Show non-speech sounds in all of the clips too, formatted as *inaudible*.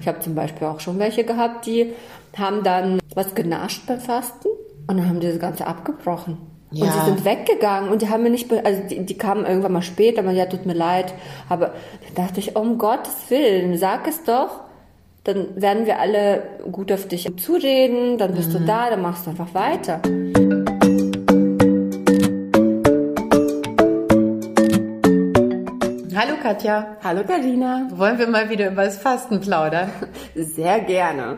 Ich habe zum Beispiel auch schon welche gehabt, die haben dann was genascht beim Fasten und dann haben die das Ganze abgebrochen. Ja. Und sie sind weggegangen und die haben mir nicht, also die, die kamen irgendwann mal später, man ja, tut mir leid. Aber da dachte ich, um Gottes Willen, sag es doch. Dann werden wir alle gut auf dich zureden, dann bist mhm. du da, dann machst du einfach weiter. Katja. Hallo Karina. Wollen wir mal wieder über das Fasten plaudern? Sehr gerne.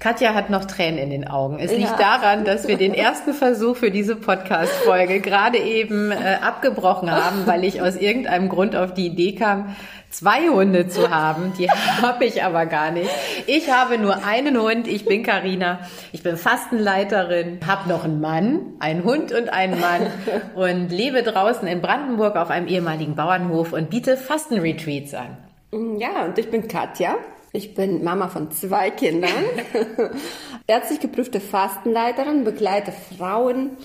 Katja hat noch Tränen in den Augen. Es liegt daran, dass wir den ersten Versuch für diese Podcast-Folge gerade eben äh, abgebrochen haben, weil ich aus irgendeinem Grund auf die Idee kam, zwei Hunde zu haben. Die *laughs* habe ich aber gar nicht. Ich habe nur einen Hund. Ich bin Karina. Ich bin Fastenleiterin, habe noch einen Mann, einen Hund und einen Mann und lebe draußen in Brandenburg auf einem ehemaligen Bauernhof und biete Fastenretreats an. Ja, und ich bin Katja. Ich bin Mama von zwei Kindern, *laughs* ärztlich geprüfte Fastenleiterin, begleite Frauen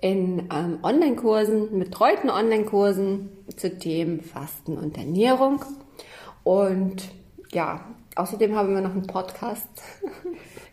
in ähm, Online-Kursen, betreuten Online-Kursen zu Themen Fasten und Ernährung. Und ja, außerdem haben wir noch einen Podcast. *laughs*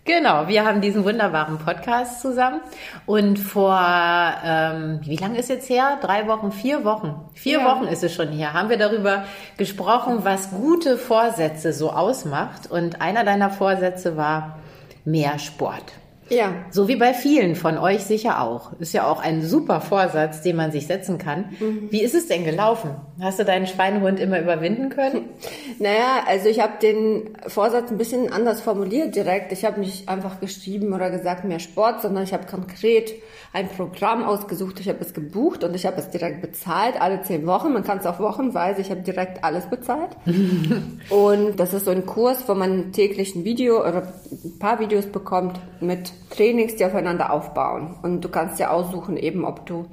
Genau, wir haben diesen wunderbaren Podcast zusammen. Und vor, ähm, wie lange ist jetzt her? Drei Wochen, vier Wochen. Vier ja. Wochen ist es schon her. Haben wir darüber gesprochen, was gute Vorsätze so ausmacht. Und einer deiner Vorsätze war mehr Sport. Ja. So wie bei vielen von euch sicher auch. Ist ja auch ein super Vorsatz, den man sich setzen kann. Mhm. Wie ist es denn gelaufen? Hast du deinen Schweinehund immer überwinden können? *laughs* Naja, also ich habe den Vorsatz ein bisschen anders formuliert direkt. Ich habe nicht einfach geschrieben oder gesagt mehr Sport, sondern ich habe konkret ein Programm ausgesucht. Ich habe es gebucht und ich habe es direkt bezahlt, alle zehn Wochen. Man kann es auch wochenweise. Ich habe direkt alles bezahlt. *laughs* und das ist so ein Kurs, wo man täglich ein Video oder ein paar Videos bekommt mit Trainings, die aufeinander aufbauen. Und du kannst ja aussuchen, eben ob du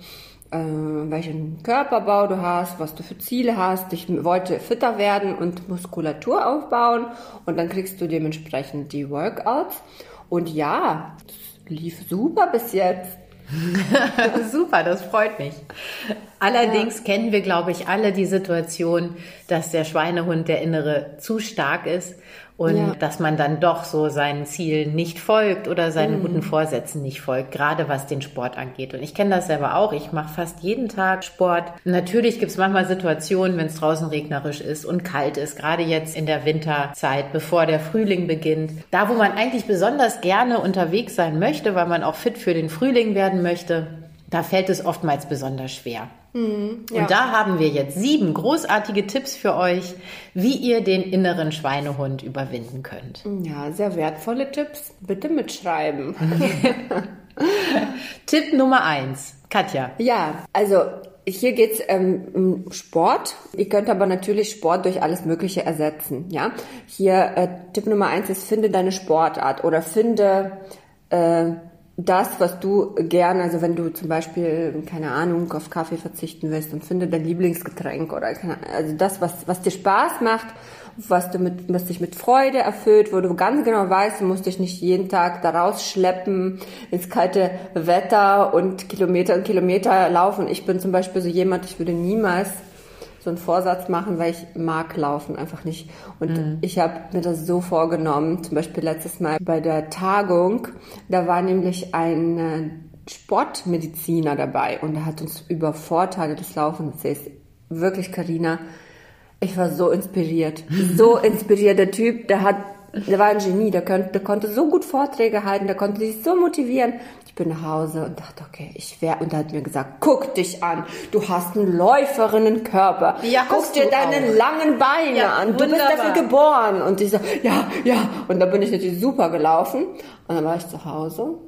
äh, welchen Körperbau du hast, was du für Ziele hast. Ich wollte fitter werden und Muskulatur aufbauen und dann kriegst du dementsprechend die Workouts. Und ja, lief super bis jetzt. *laughs* Super, das freut mich. Allerdings ja. kennen wir, glaube ich, alle die Situation, dass der Schweinehund, der innere, zu stark ist und ja. dass man dann doch so seinen Zielen nicht folgt oder seinen mhm. guten Vorsätzen nicht folgt, gerade was den Sport angeht. Und ich kenne das selber auch. Ich mache fast jeden Tag Sport. Natürlich gibt es manchmal Situationen, wenn es draußen regnerisch ist und kalt ist, gerade jetzt in der Winterzeit, bevor der Frühling beginnt. Da, wo man eigentlich besonders gerne unterwegs sein möchte, weil man auch fit für den Frühling werden möchte, da fällt es oftmals besonders schwer. Mhm, ja. Und da haben wir jetzt sieben großartige Tipps für euch, wie ihr den inneren Schweinehund überwinden könnt. Ja, sehr wertvolle Tipps. Bitte mitschreiben. *laughs* Tipp Nummer eins. Katja. Ja, also hier geht's ähm, um Sport. Ihr könnt aber natürlich Sport durch alles Mögliche ersetzen. Ja, hier äh, Tipp Nummer eins ist: Finde deine Sportart oder finde äh, das, was du gerne, also wenn du zum Beispiel, keine Ahnung, auf Kaffee verzichten willst und finde dein Lieblingsgetränk oder also das, was, was dir Spaß macht, was du mit, was dich mit Freude erfüllt, wo du ganz genau weißt, du musst dich nicht jeden Tag da rausschleppen ins kalte Wetter und Kilometer und Kilometer laufen. Ich bin zum Beispiel so jemand, ich würde niemals so einen Vorsatz machen, weil ich mag Laufen einfach nicht. Und mhm. ich habe mir das so vorgenommen, zum Beispiel letztes Mal bei der Tagung, da war nämlich ein äh, Sportmediziner dabei und er hat uns über Vorteile des Laufens erzählt. Wirklich, Karina, ich war so inspiriert. *laughs* So inspiriert. Der Typ, der hat der war ein Genie, der, konnte, der konnte so gut Vorträge halten, der konnte sich so motivieren. Ich bin nach Hause und dachte, okay, ich wäre, und er hat mir gesagt, guck dich an, du hast einen Läuferinnenkörper. Ja, guck dir deine auch. langen Beine ja, an, du wunderbar. bist dafür geboren. Und ich so, ja, ja. Und da bin ich natürlich super gelaufen. Und dann war ich zu Hause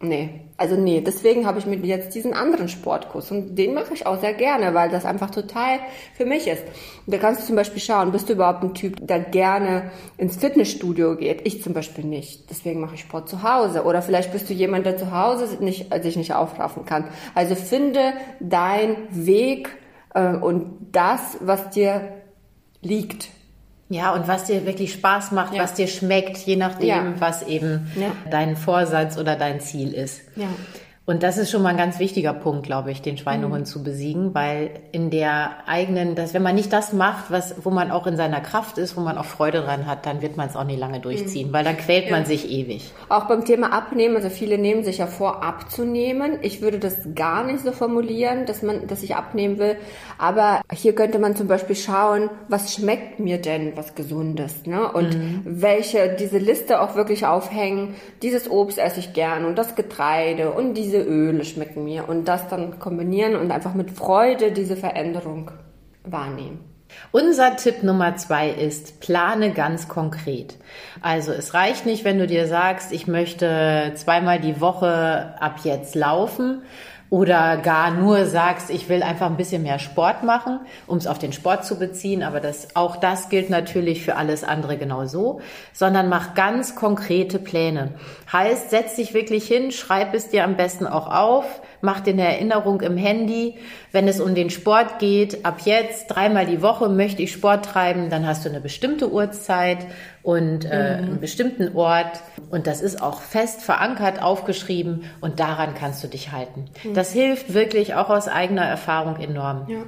Nee, also nee, deswegen habe ich mir jetzt diesen anderen Sportkurs und den mache ich auch sehr gerne, weil das einfach total für mich ist. Da kannst du zum Beispiel schauen, bist du überhaupt ein Typ, der gerne ins Fitnessstudio geht? Ich zum Beispiel nicht. Deswegen mache ich Sport zu Hause. Oder vielleicht bist du jemand, der zu Hause nicht, sich nicht aufraffen kann. Also finde dein Weg äh, und das, was dir liegt. Ja, und was dir wirklich Spaß macht, ja. was dir schmeckt, je nachdem, ja. was eben ja. dein Vorsatz oder dein Ziel ist. Ja. Und das ist schon mal ein ganz wichtiger Punkt, glaube ich, den Schweinehund mhm. zu besiegen, weil in der eigenen, dass wenn man nicht das macht, was, wo man auch in seiner Kraft ist, wo man auch Freude dran hat, dann wird man es auch nie lange durchziehen, mhm. weil dann quält ja. man sich ewig. Auch beim Thema Abnehmen, also viele nehmen sich ja vor, abzunehmen. Ich würde das gar nicht so formulieren, dass man, dass ich abnehmen will. Aber hier könnte man zum Beispiel schauen, was schmeckt mir denn was Gesundes, ne? Und mhm. welche, diese Liste auch wirklich aufhängen. Dieses Obst esse ich gern und das Getreide und diese diese Öle schmecken mir und das dann kombinieren und einfach mit Freude diese Veränderung wahrnehmen. Unser Tipp Nummer zwei ist, plane ganz konkret. Also es reicht nicht, wenn du dir sagst, ich möchte zweimal die Woche ab jetzt laufen, oder gar nur sagst, ich will einfach ein bisschen mehr Sport machen, um es auf den Sport zu beziehen, aber das, auch das gilt natürlich für alles andere genauso, sondern mach ganz konkrete Pläne. Heißt, setz dich wirklich hin, schreib es dir am besten auch auf, mach dir eine Erinnerung im Handy. Wenn es um den Sport geht, ab jetzt dreimal die Woche möchte ich Sport treiben, dann hast du eine bestimmte Uhrzeit und äh, mhm. einen bestimmten Ort. Und das ist auch fest verankert, aufgeschrieben und daran kannst du dich halten. Mhm. Das hilft wirklich auch aus eigener Erfahrung enorm. Ja.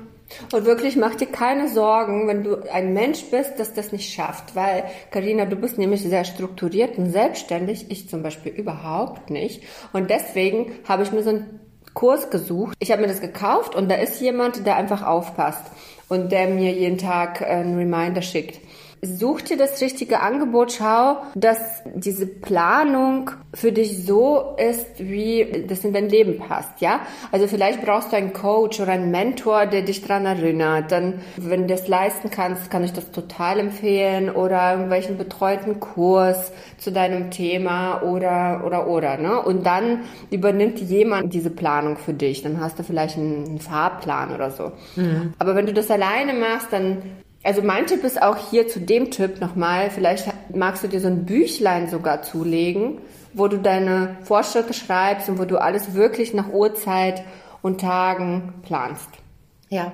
Und wirklich mach dir keine Sorgen, wenn du ein Mensch bist, dass das nicht schafft. Weil, Karina, du bist nämlich sehr strukturiert und selbstständig. Ich zum Beispiel überhaupt nicht. Und deswegen habe ich mir so einen Kurs gesucht. Ich habe mir das gekauft und da ist jemand, der einfach aufpasst und der mir jeden Tag einen Reminder schickt. Such dir das richtige Angebot, schau, dass diese Planung für dich so ist, wie das in dein Leben passt, ja? Also vielleicht brauchst du einen Coach oder einen Mentor, der dich dran erinnert. Dann, wenn du das leisten kannst, kann ich das total empfehlen oder irgendwelchen betreuten Kurs zu deinem Thema oder, oder, oder, ne? Und dann übernimmt jemand diese Planung für dich. Dann hast du vielleicht einen Fahrplan oder so. Mhm. Aber wenn du das alleine machst, dann also mein Tipp ist auch hier zu dem Tipp nochmal, vielleicht magst du dir so ein Büchlein sogar zulegen, wo du deine Fortschritte schreibst und wo du alles wirklich nach Uhrzeit und Tagen planst. Ja,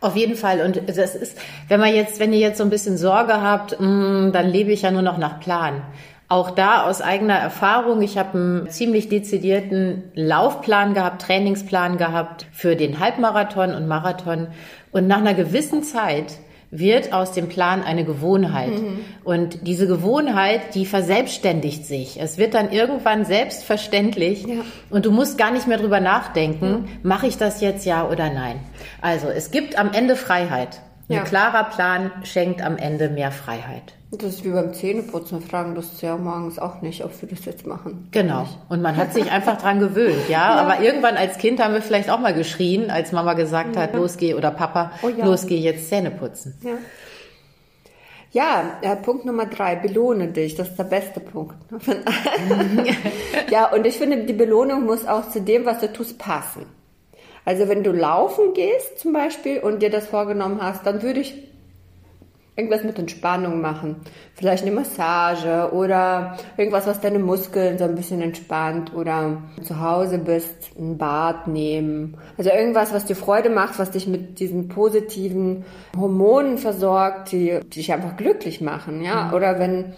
auf jeden Fall. Und das ist, wenn man jetzt, wenn ihr jetzt so ein bisschen Sorge habt, mh, mm, dann lebe ich ja nur noch nach Plan. Auch da aus eigener Erfahrung, ich habe einen ziemlich dezidierten Laufplan gehabt, Trainingsplan gehabt für den Halbmarathon und Marathon. Und nach einer gewissen Zeit wird aus dem Plan eine Gewohnheit. Mhm. Und diese Gewohnheit, die verselbstständigt sich. Es wird dann irgendwann selbstverständlich ja. und du musst gar nicht mehr drüber nachdenken, mhm. mache ich das jetzt ja oder nein. Also es gibt am Ende Freiheit. Ein ja. klarer Plan schenkt am Ende mehr Freiheit. Das ist wie beim Zähneputzen. Wir fragen das ja morgens auch nicht, ob wir das jetzt machen. Genau. Und man hat sich einfach dran gewöhnt, ja? ja? *laughs* Aber irgendwann als Kind haben wir vielleicht auch mal geschrien, als Mama gesagt hat, los geh, oder Papa, oh, ja. los geh jetzt Zähne putzen. Ja. Ja, äh, Punkt Nummer drei, belohne dich. Das ist der beste Punkt. *laughs* ja, und ich finde, die Belohnung muss auch zu dem, was du tust, passen. Also wenn du laufen gehst zum Beispiel und dir das vorgenommen hast, dann würde ich irgendwas mit Entspannung machen. Vielleicht eine Massage oder irgendwas, was deine Muskeln so ein bisschen entspannt oder zu Hause bist, ein Bad nehmen. Also irgendwas, was dir Freude macht, was dich mit diesen positiven Hormonen versorgt, die, die dich einfach glücklich machen, ja. Mhm. Oder wenn,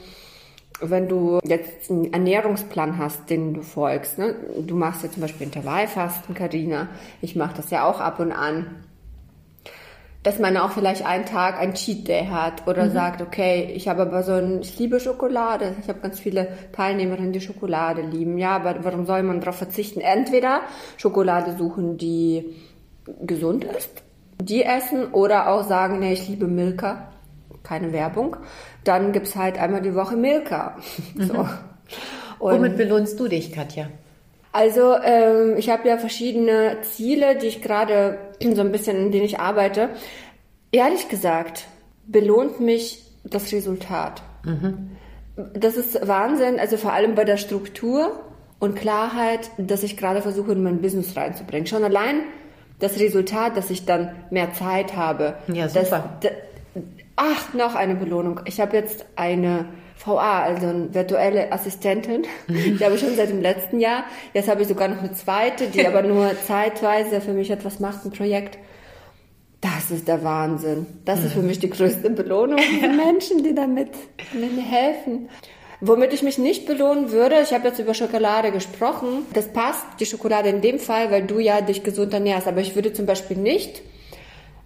wenn du jetzt einen Ernährungsplan hast, den du folgst, ne? du machst ja zum Beispiel Intervallfasten, Karina, ich mache das ja auch ab und an dass man auch vielleicht einen Tag ein Cheat Day hat oder mhm. sagt, okay, ich habe aber so ein, ich liebe Schokolade. Ich habe ganz viele Teilnehmerinnen, die Schokolade lieben. Ja, aber warum soll man darauf verzichten? Entweder Schokolade suchen, die gesund ist, die essen oder auch sagen, nee, ich liebe Milka. Keine Werbung. Dann gibt's halt einmal die Woche Milka. *laughs* Mhm. so. Womit belohnst du dich, Katja? Also ähm, ich habe ja verschiedene Ziele, die ich gerade so ein bisschen, in denen ich arbeite. Ehrlich gesagt, belohnt mich das Resultat. Mhm. Das ist Wahnsinn, also vor allem bei der Struktur und Klarheit, dass ich gerade versuche, in mein Business reinzubringen. Schon allein das Resultat, dass ich dann mehr Zeit habe. Ja, super. Das, ach, noch eine Belohnung. Ich habe jetzt eine VA, also eine virtuelle Assistentin. Mhm. *laughs* Die habe ich schon seit dem letzten Jahr. Jetzt habe ich sogar noch eine zweite, die *laughs* aber nur zeitweise für mich etwas macht, ein Projekt. Das ist der Wahnsinn. Das ist für mhm. mich die größte Belohnung für *laughs* Menschen, die damit mir helfen. Womit ich mich nicht belohnen würde, ich habe jetzt über Schokolade gesprochen, das passt, die Schokolade in dem Fall, weil du ja dich gesund ernährst, aber ich würde zum Beispiel nicht,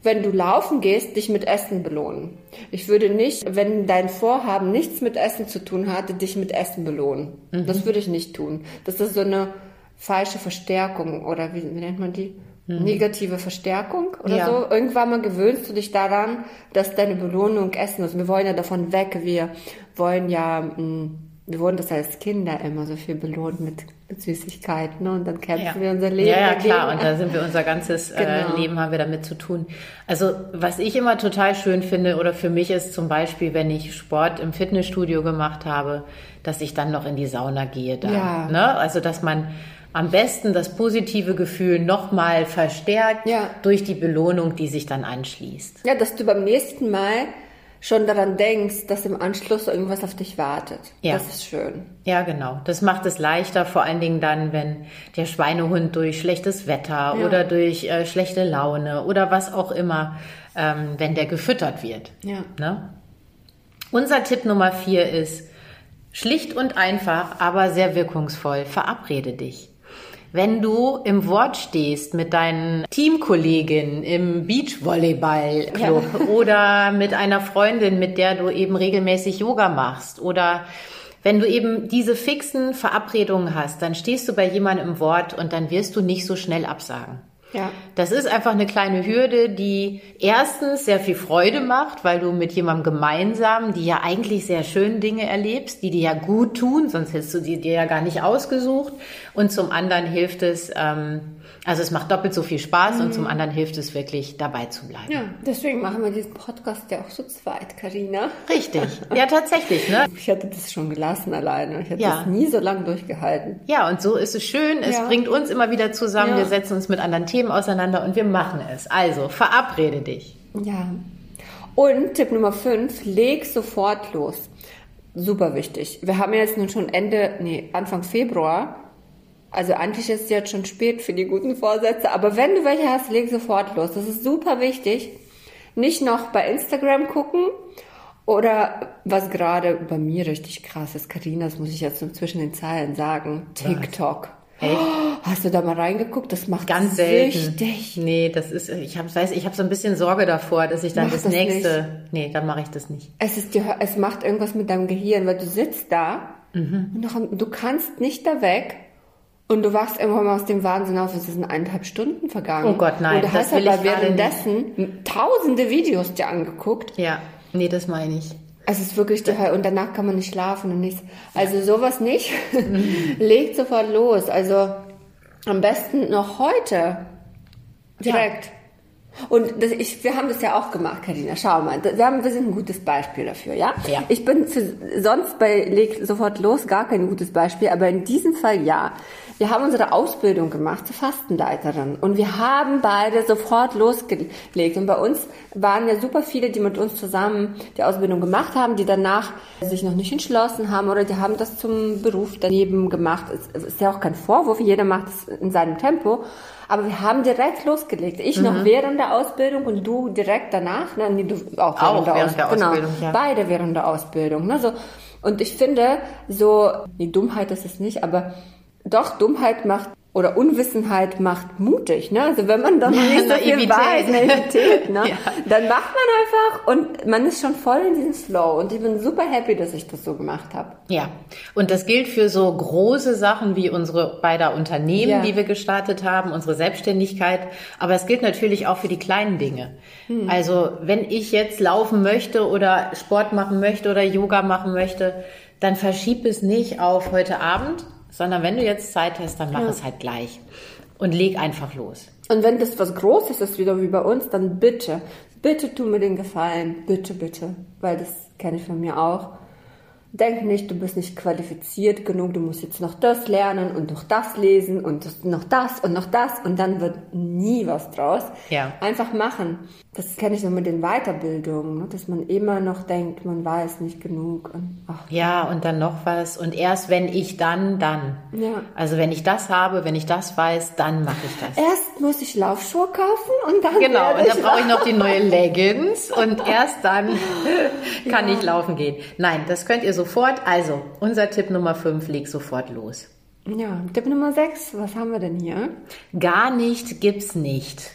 wenn du laufen gehst, dich mit Essen belohnen. Ich würde nicht, wenn dein Vorhaben nichts mit Essen zu tun hatte, dich mit Essen belohnen. Mhm. Das würde ich nicht tun. Das ist so eine falsche Verstärkung oder wie, wie nennt man die? Mhm. Negative Verstärkung oder ja. so. Irgendwann mal gewöhnst du dich daran, dass deine Belohnung Essen ist. Wir wollen ja davon weg. Wir wollen ja, mm, wir wurden das als Kinder immer so viel belohnt mit, mit Süßigkeiten ne? und dann kämpfen ja. wir unser Leben. Ja, ja klar, und da sind wir unser ganzes äh, genau. äh, Leben haben wir damit zu tun. Also was ich immer total schön finde oder für mich ist zum Beispiel, wenn ich Sport im Fitnessstudio gemacht habe, dass ich dann noch in die Sauna gehe da. Ja. Ne? Also dass man am besten das positive Gefühl nochmal verstärkt ja. durch die Belohnung, die sich dann anschließt. Ja, dass du beim nächsten Mal schon daran denkst, dass im Anschluss irgendwas auf dich wartet. Ja. Das ist schön. Ja, genau. Das macht es leichter, vor allen Dingen dann, wenn der Schweinehund durch schlechtes Wetter ja. oder durch äh, schlechte Laune oder was auch immer, ähm, wenn der gefüttert wird. Ja. Ne? Unser Tipp Nummer vier ist, schlicht und einfach, aber sehr wirkungsvoll, verabrede dich. Wenn du im Wort stehst mit deinen Teamkolleginnen im Beachvolleyballclub ja. *laughs* oder mit einer Freundin, mit der du eben regelmäßig Yoga machst oder wenn du eben diese fixen Verabredungen hast, dann stehst du bei jemandem im Wort und dann wirst du nicht so schnell absagen. Ja. Das ist einfach eine kleine Hürde, die erstens sehr viel Freude macht, weil du mit jemandem gemeinsam die ja eigentlich sehr schönen Dinge erlebst, die dir ja gut tun, sonst hättest du die dir ja gar nicht ausgesucht. Und zum anderen hilft es, ähm, also es macht doppelt so viel Spaß mhm. und zum anderen hilft es wirklich, dabei zu bleiben. Ja, deswegen machen wir diesen Podcast ja auch so zweit, Karina. Richtig. Ja, tatsächlich. Ne? Ich hätte das schon gelassen alleine. Ich hätte ja. das nie so lange durchgehalten. Ja, und so ist es schön. Es ja. bringt uns immer wieder zusammen. Ja. Wir setzen uns mit anderen Themen auseinander und wir machen es. Also, verabrede dich. Ja. Und Tipp Nummer 5, leg sofort los. Super wichtig. Wir haben jetzt nun schon Ende, nee, Anfang Februar also eigentlich ist es jetzt schon spät für die guten Vorsätze, aber wenn du welche hast, leg sofort los. Das ist super wichtig. Nicht noch bei Instagram gucken oder was gerade bei mir richtig krass ist, Karina, das muss ich jetzt zwischen den Zeilen sagen, TikTok. Hey. hast du da mal reingeguckt? Das macht ganz selten. Süchtig. Nee, das ist, ich habe, weiß, ich habe so ein bisschen Sorge davor, dass ich dann mach das, das nächste, nicht. nee, dann mache ich das nicht. Es ist, es macht irgendwas mit deinem Gehirn, weil du sitzt da mhm. und du kannst nicht da weg und du wachst irgendwann mal aus dem Wahnsinn auf, es sind eineinhalb Stunden vergangen. Oh Gott, nein. Und du hast aber währenddessen nicht. tausende Videos dir angeguckt. Ja, nee, das meine ich. Es ist wirklich die Hölle. Und danach kann man nicht schlafen und nichts. Also sowas nicht. Mhm. *laughs* Legt sofort los. Also am besten noch heute. Direkt. Ja. Und das, ich, wir haben das ja auch gemacht, Karina. Schau mal, wir, haben, wir sind ein gutes Beispiel dafür, ja? ja. Ich bin für, sonst bei Leg sofort los gar kein gutes Beispiel, aber in diesem Fall ja. Wir haben unsere Ausbildung gemacht zur Fastenleiterin und wir haben beide sofort losgelegt. Und bei uns waren ja super viele, die mit uns zusammen die Ausbildung gemacht haben, die danach sich noch nicht entschlossen haben oder die haben das zum Beruf daneben gemacht. Es ist ja auch kein Vorwurf, jeder macht es in seinem Tempo. Aber wir haben direkt losgelegt. Ich mhm. noch während der Ausbildung und du direkt danach. Ne? Nee, du auch während, auch der, während der, Ausbildung. Genau, ja. beide während der Ausbildung. Ne? So, und ich finde, so, die Dummheit ist es nicht, aber doch, Dummheit macht oder Unwissenheit macht mutig, ne? Also wenn man dann noch nicht so viel weiß, Naivität, ne? *laughs* ja. Dann macht man einfach und man ist schon voll in diesem Flow und ich bin super happy, dass ich das so gemacht habe. Ja, und das gilt für so große Sachen wie unsere beider Unternehmen, ja. die wir gestartet haben, unsere Selbstständigkeit, aber es gilt natürlich auch für die kleinen Dinge. Hm. Also wenn ich jetzt laufen möchte oder Sport machen möchte oder Yoga machen möchte, dann verschieb es nicht auf heute Abend, sondern wenn du jetzt Zeit hast, dann mach ja. es halt gleich und leg einfach los. Und wenn das was Großes ist, wieder wie bei uns, dann bitte, bitte tu mir den Gefallen, bitte, bitte, weil das kenne ich von mir auch. Denk nicht, du bist nicht qualifiziert genug, du musst jetzt noch das lernen und noch das lesen und noch das und noch das und dann wird nie was draus. Ja. Einfach machen. Das kenne ich noch mit den Weiterbildungen, ne? dass man immer noch denkt, man weiß nicht genug. Und, ach, ja, und dann noch was und erst wenn ich dann, dann. Ja. Also wenn ich das habe, wenn ich das weiß, dann mache ich das. Erst muss ich Laufschuhe kaufen und dann. Genau, und dann brauche ich noch die neue Leggings und erst dann *laughs* kann ja. ich laufen gehen. Nein, das könnt ihr sofort. Also, unser Tipp Nummer 5, leg sofort los. Ja, Tipp Nummer 6, was haben wir denn hier? Gar nicht gibt's nicht.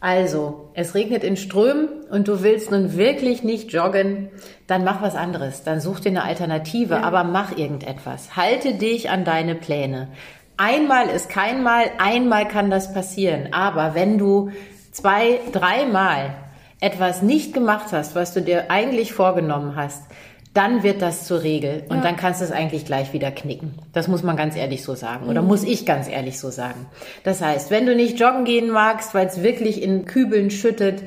Also, es regnet in Strömen und du willst nun wirklich nicht joggen, dann mach was anderes. Dann such dir eine Alternative, ja. aber mach irgendetwas. Halte dich an deine Pläne. Einmal ist kein Mal, einmal kann das passieren. Aber wenn du zwei, dreimal etwas nicht gemacht hast, was du dir eigentlich vorgenommen hast, dann wird das zur Regel und ja. dann kannst du es eigentlich gleich wieder knicken. Das muss man ganz ehrlich so sagen oder mhm. muss ich ganz ehrlich so sagen. Das heißt, wenn du nicht joggen gehen magst, weil es wirklich in Kübeln schüttet,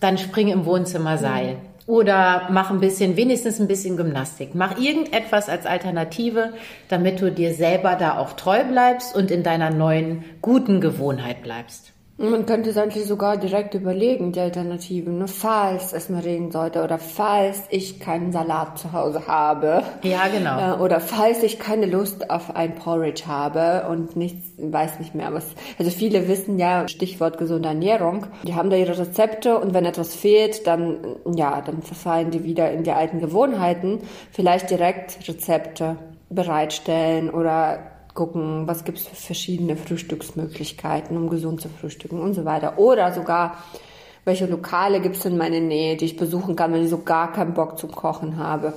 dann spring im Wohnzimmer Seil. Mhm. Oder mach ein bisschen, wenigstens ein bisschen Gymnastik. Mach irgendetwas als Alternative, damit du dir selber da auch treu bleibst und in deiner neuen guten Gewohnheit bleibst. Man könnte es eigentlich sogar direkt überlegen, die Alternativen, ne? falls es mal regnen sollte oder falls ich keinen Salat zu Hause habe. Ja, genau. Äh, oder falls ich keine Lust auf ein Porridge habe und nichts, weiß nicht mehr was. Also viele wissen ja, Stichwort gesunde Ernährung, die haben da ihre Rezepte und wenn etwas fehlt, dann, ja, dann verfallen die wieder in die alten Gewohnheiten. Vielleicht direkt Rezepte bereitstellen oder gucken, was gibt es für verschiedene Frühstücksmöglichkeiten, um gesund zu frühstücken und so weiter. Oder sogar, welche Lokale gibt es in meiner Nähe, die ich besuchen kann, wenn ich so gar keinen Bock zum Kochen habe,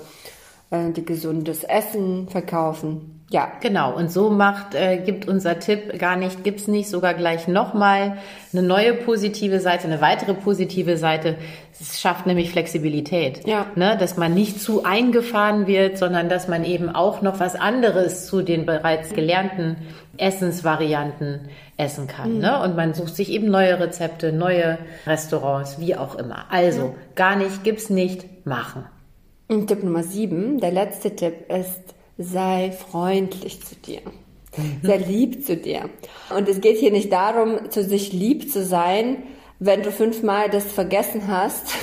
äh, die gesundes Essen verkaufen. Ja. Genau. Und so macht, äh, gibt unser Tipp gar nicht, gibt's nicht, sogar gleich nochmal eine neue positive Seite, eine weitere positive Seite. Es schafft nämlich Flexibilität. Ja. Ne? Dass man nicht zu eingefahren wird, sondern dass man eben auch noch was anderes zu den bereits gelernten Essensvarianten essen kann. Mhm. Ne? Und man sucht sich eben neue Rezepte, neue Restaurants, wie auch immer. Also, ja. gar nicht, gibt's nicht, machen. Und Tipp Nummer sieben, der letzte Tipp ist, sei freundlich zu dir. Sei lieb zu dir. Und es geht hier nicht darum, zu sich lieb zu sein, wenn du fünfmal das vergessen hast,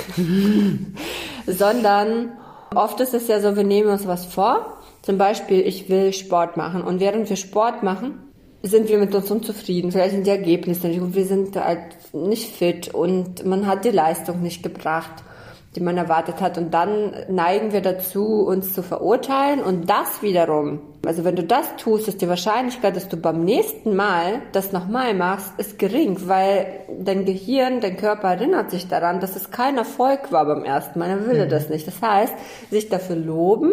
*laughs* sondern oft ist es ja so, wir nehmen uns was vor. Zum Beispiel, ich will Sport machen. Und während wir Sport machen, sind wir mit uns unzufrieden. Vielleicht sind die Ergebnisse nicht und wir sind halt nicht fit und man hat die Leistung nicht gebracht die man erwartet hat. Und dann neigen wir dazu, uns zu verurteilen. Und das wiederum, also wenn du das tust, ist die Wahrscheinlichkeit, dass du beim nächsten Mal das nochmal machst, ist gering, weil dein Gehirn, dein Körper erinnert sich daran, dass es kein Erfolg war beim ersten Mal. Er will mhm. das nicht. Das heißt, sich dafür loben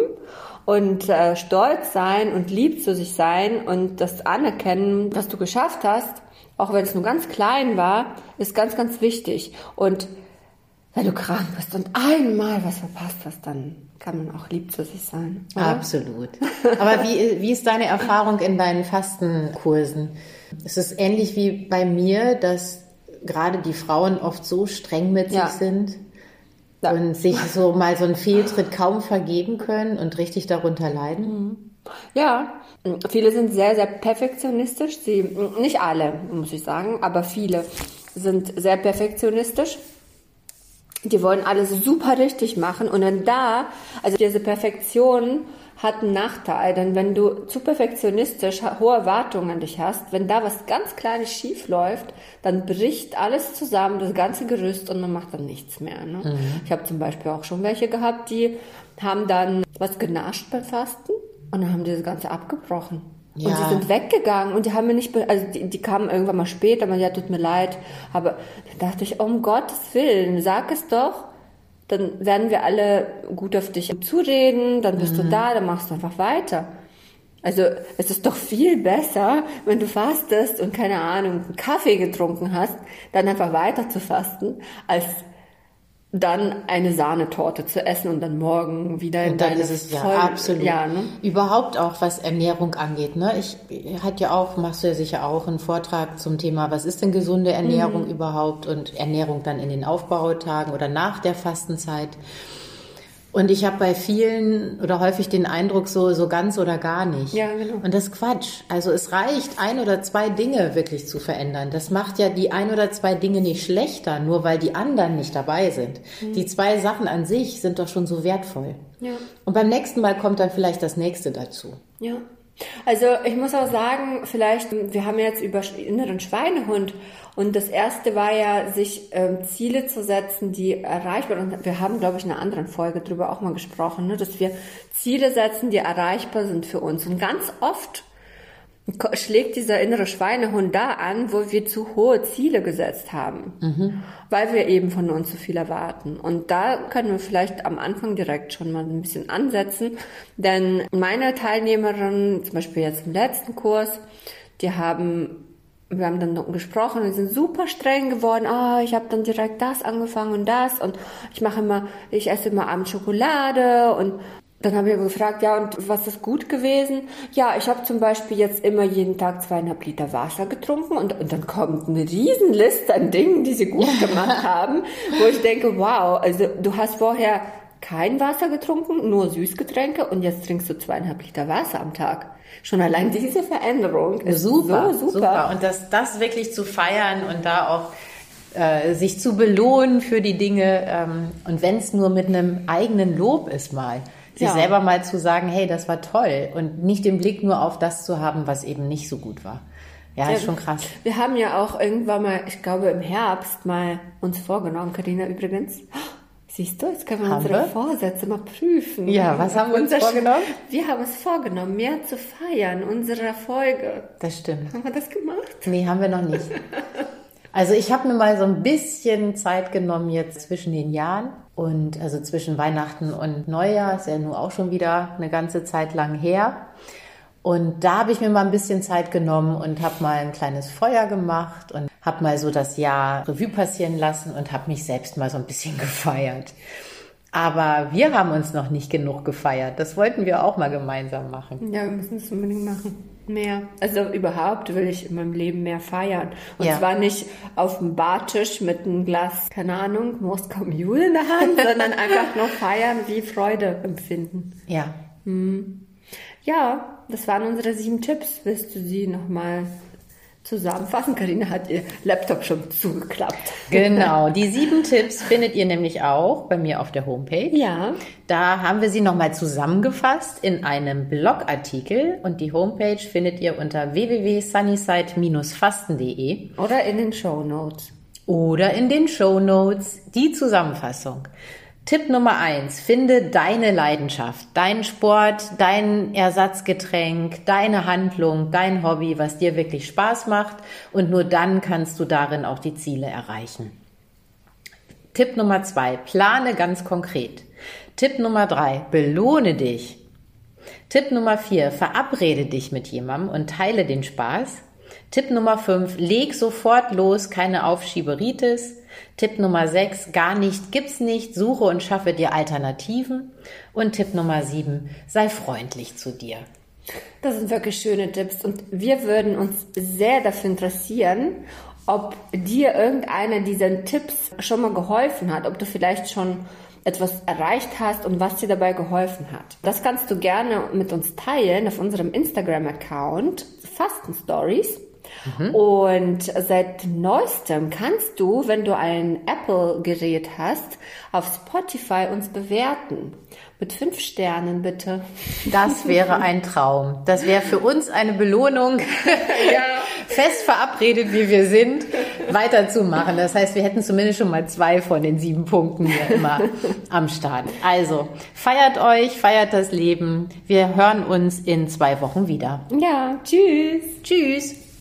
und äh, stolz sein und lieb zu sich sein und das anerkennen, was du geschafft hast, auch wenn es nur ganz klein war, ist ganz, ganz wichtig. Und wenn du krank bist und einmal was verpasst hast, dann kann man auch lieb zu sich sein. Oder? Absolut. Aber wie, wie ist deine Erfahrung in deinen Fastenkursen? Ist es ähnlich wie bei mir, dass gerade die Frauen oft so streng mit ja. sich sind ja. und sich so mal so einen Fehltritt kaum vergeben können und richtig darunter leiden? Mhm. Ja, viele sind sehr, sehr perfektionistisch. Sie, nicht alle, muss ich sagen, aber viele sind sehr perfektionistisch die wollen alles super richtig machen und dann da, also diese Perfektion hat einen Nachteil, denn wenn du zu perfektionistisch hohe Erwartungen an dich hast, wenn da was ganz Kleines schief läuft, dann bricht alles zusammen, das ganze Gerüst und man macht dann nichts mehr. Ne? Mhm. Ich habe zum Beispiel auch schon welche gehabt, die haben dann was genascht beim Fasten und dann haben die das Ganze abgebrochen. Ja. Und sie sind weggegangen und die haben mir nicht, also die, die kamen irgendwann mal später, man ja, tut mir leid. Aber da dachte ich, um Gottes Willen, sag es doch. Dann werden wir alle gut auf dich zureden, dann bist mhm. du da, dann machst du einfach weiter. Also es ist doch viel besser, wenn du fastest und keine Ahnung, einen Kaffee getrunken hast, dann einfach weiter zu fasten, als dann eine Sahnetorte zu essen und dann morgen wieder in deine ist es ja absolut ja, ne? überhaupt auch was Ernährung angeht ne ich hat ja auch machst du ja sicher auch einen Vortrag zum Thema was ist denn gesunde Ernährung mhm. überhaupt und Ernährung dann in den Aufbautagen oder nach der Fastenzeit und ich habe bei vielen oder häufig den Eindruck, so, so ganz oder gar nicht. Ja, genau. Und das ist Quatsch. Also es reicht, ein oder zwei Dinge wirklich zu verändern. Das macht ja die ein oder zwei Dinge nicht schlechter, nur weil die anderen nicht dabei sind. Mhm. Die zwei Sachen an sich sind doch schon so wertvoll. Ja. Und beim nächsten Mal kommt dann vielleicht das nächste dazu. Ja. Also ich muss auch sagen, vielleicht, wir haben jetzt über inneren Schweinehund und das erste war ja, sich ähm, Ziele zu setzen, die erreichbar und wir haben, glaube ich, in einer anderen Folge darüber auch mal gesprochen, ne, dass wir Ziele setzen, die erreichbar sind für uns. Und ganz oft schlägt dieser innere Schweinehund da an, wo wir zu hohe Ziele gesetzt haben, mhm. weil wir eben von uns zu viel erwarten. Und da können wir vielleicht am Anfang direkt schon mal ein bisschen ansetzen, denn meine Teilnehmerinnen, zum Beispiel jetzt im letzten Kurs, die haben wir haben dann gesprochen, wir sind super streng geworden. Oh, ich habe dann direkt das angefangen und das und ich mache immer, ich esse immer abends Schokolade und dann habe ich gefragt, ja, und was ist gut gewesen? Ja, ich habe zum Beispiel jetzt immer jeden Tag zweieinhalb Liter Wasser getrunken und, und dann kommt eine Riesenliste an Dingen, die sie gut *laughs* gemacht haben, wo ich denke, wow, also du hast vorher kein Wasser getrunken, nur Süßgetränke und jetzt trinkst du zweieinhalb Liter Wasser am Tag. Schon allein diese Veränderung ist super, so super. super. Und das, das wirklich zu feiern und da auch äh, sich zu belohnen für die Dinge ähm, und wenn es nur mit einem eigenen Lob ist mal sich ja. selber mal zu sagen, hey, das war toll und nicht den Blick nur auf das zu haben, was eben nicht so gut war. Ja, ja, ist schon krass. Wir haben ja auch irgendwann mal, ich glaube im Herbst mal uns vorgenommen, Karina übrigens. Siehst du, jetzt können wir haben unsere wir? Vorsätze mal prüfen. Ja, was haben wir uns vorgenommen? Wir haben es vorgenommen, mehr zu feiern, unsere Erfolge. Das stimmt. Haben wir das gemacht? Nee, haben wir noch nicht. *laughs* Also ich habe mir mal so ein bisschen Zeit genommen jetzt zwischen den Jahren und also zwischen Weihnachten und Neujahr, ist ja nun auch schon wieder eine ganze Zeit lang her. Und da habe ich mir mal ein bisschen Zeit genommen und habe mal ein kleines Feuer gemacht und habe mal so das Jahr Revue passieren lassen und habe mich selbst mal so ein bisschen *laughs* gefeiert. Aber wir haben uns noch nicht genug gefeiert. Das wollten wir auch mal gemeinsam machen. Ja, wir müssen es unbedingt machen. Mehr. Also überhaupt will ich in meinem Leben mehr feiern. Und ja. zwar nicht auf dem Bartisch mit einem Glas, keine Ahnung, Moskau Mule in der Hand, *laughs* sondern einfach nur feiern, wie Freude empfinden. Ja. Hm. Ja, das waren unsere sieben Tipps. Willst du sie nochmal zusammenfassen. Karina hat ihr Laptop schon zugeklappt. Genau, *laughs* die sieben Tipps findet ihr nämlich auch bei mir auf der Homepage. Ja. Da haben wir sie nochmal zusammengefasst in einem Blogartikel und die Homepage findet ihr unter www.sunnyside-fasten.de. Oder in den Show Notes. Oder in den Show Notes die Zusammenfassung. Tipp Nummer eins, finde deine Leidenschaft, deinen Sport, dein Ersatzgetränk, deine Handlung, dein Hobby, was dir wirklich Spaß macht und nur dann kannst du darin auch die Ziele erreichen. Tipp Nummer zwei, plane ganz konkret. Tipp Nummer drei, belohne dich. Tipp Nummer vier, verabrede dich mit jemandem und teile den Spaß. Tipp Nummer fünf, leg sofort los, keine Aufschieberitis. Tipp Nummer 6, gar nicht gibt's nicht, suche und schaffe dir Alternativen. Und Tipp Nummer 7, sei freundlich zu dir. Das sind wirklich schöne Tipps und wir würden uns sehr dafür interessieren, ob dir irgendeiner dieser Tipps schon mal geholfen hat, ob du vielleicht schon etwas erreicht hast und was dir dabei geholfen hat. Das kannst du gerne mit uns teilen auf unserem Instagram-Account Fasten Stories. Mhm. Und seit neuestem kannst du, wenn du ein Apple-Gerät hast, auf Spotify uns bewerten. Mit fünf Sternen bitte. Das wäre ein Traum. Das wäre für uns eine Belohnung, *laughs* ja. fest verabredet, wie wir sind, weiterzumachen. Das heißt, wir hätten zumindest schon mal zwei von den sieben Punkten hier immer am Start. Also, feiert euch, feiert das Leben. Wir hören uns in zwei Wochen wieder. Ja, tschüss. Tschüss.